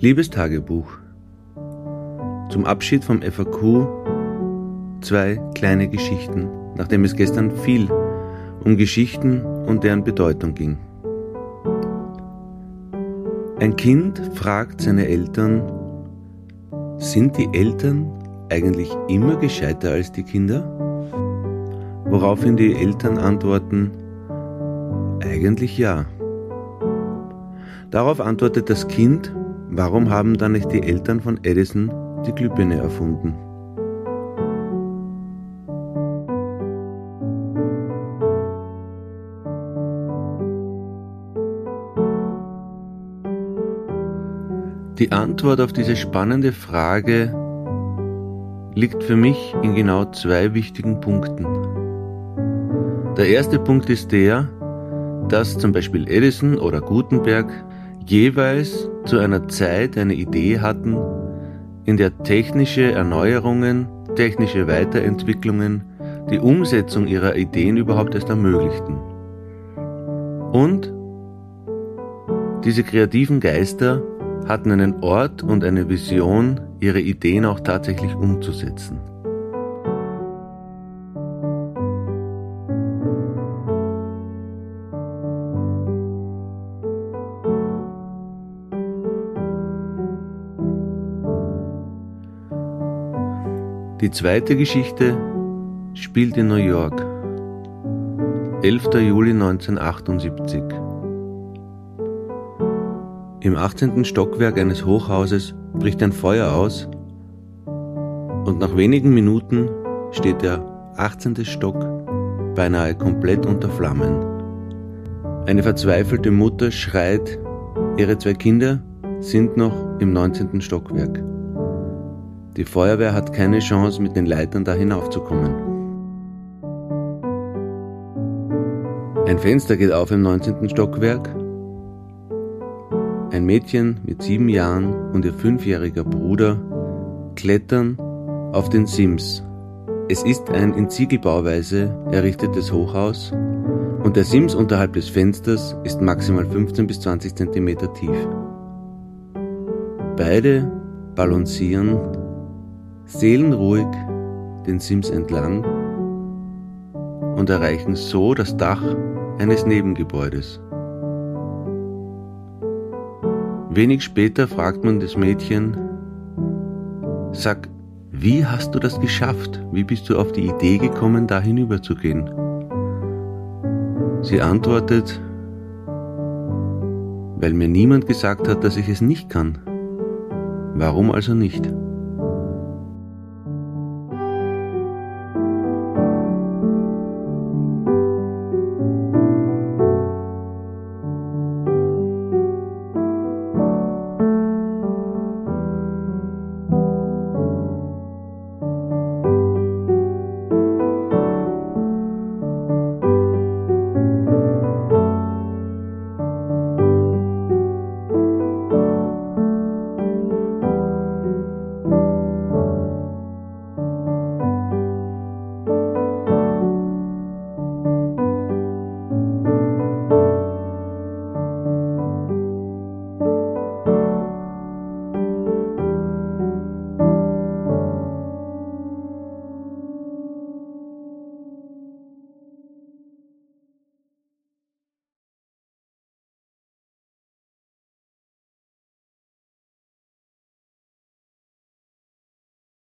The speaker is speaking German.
Liebes Tagebuch, zum Abschied vom FAQ zwei kleine Geschichten, nachdem es gestern viel um Geschichten und deren Bedeutung ging. Ein Kind fragt seine Eltern, sind die Eltern eigentlich immer gescheiter als die Kinder? Woraufhin die Eltern antworten, eigentlich ja. Darauf antwortet das Kind, warum haben dann nicht die Eltern von Edison die Glühbirne erfunden? Die Antwort auf diese spannende Frage liegt für mich in genau zwei wichtigen Punkten. Der erste Punkt ist der, dass zum Beispiel Edison oder Gutenberg jeweils zu einer Zeit eine Idee hatten, in der technische Erneuerungen, technische Weiterentwicklungen die Umsetzung ihrer Ideen überhaupt erst ermöglichten. Und diese kreativen Geister hatten einen Ort und eine Vision, ihre Ideen auch tatsächlich umzusetzen. Die zweite Geschichte spielt in New York. 11. Juli 1978. Im 18. Stockwerk eines Hochhauses bricht ein Feuer aus und nach wenigen Minuten steht der 18. Stock beinahe komplett unter Flammen. Eine verzweifelte Mutter schreit, ihre zwei Kinder sind noch im 19. Stockwerk. Die Feuerwehr hat keine Chance, mit den Leitern da hinaufzukommen. Ein Fenster geht auf im 19. Stockwerk. Ein Mädchen mit sieben Jahren und ihr fünfjähriger Bruder klettern auf den Sims. Es ist ein in Ziegelbauweise errichtetes Hochhaus und der Sims unterhalb des Fensters ist maximal 15 bis 20 cm tief. Beide balancieren seelenruhig den Sims entlang und erreichen so das Dach eines Nebengebäudes. Wenig später fragt man das Mädchen, sag, wie hast du das geschafft? Wie bist du auf die Idee gekommen, da hinüberzugehen? Sie antwortet, weil mir niemand gesagt hat, dass ich es nicht kann. Warum also nicht?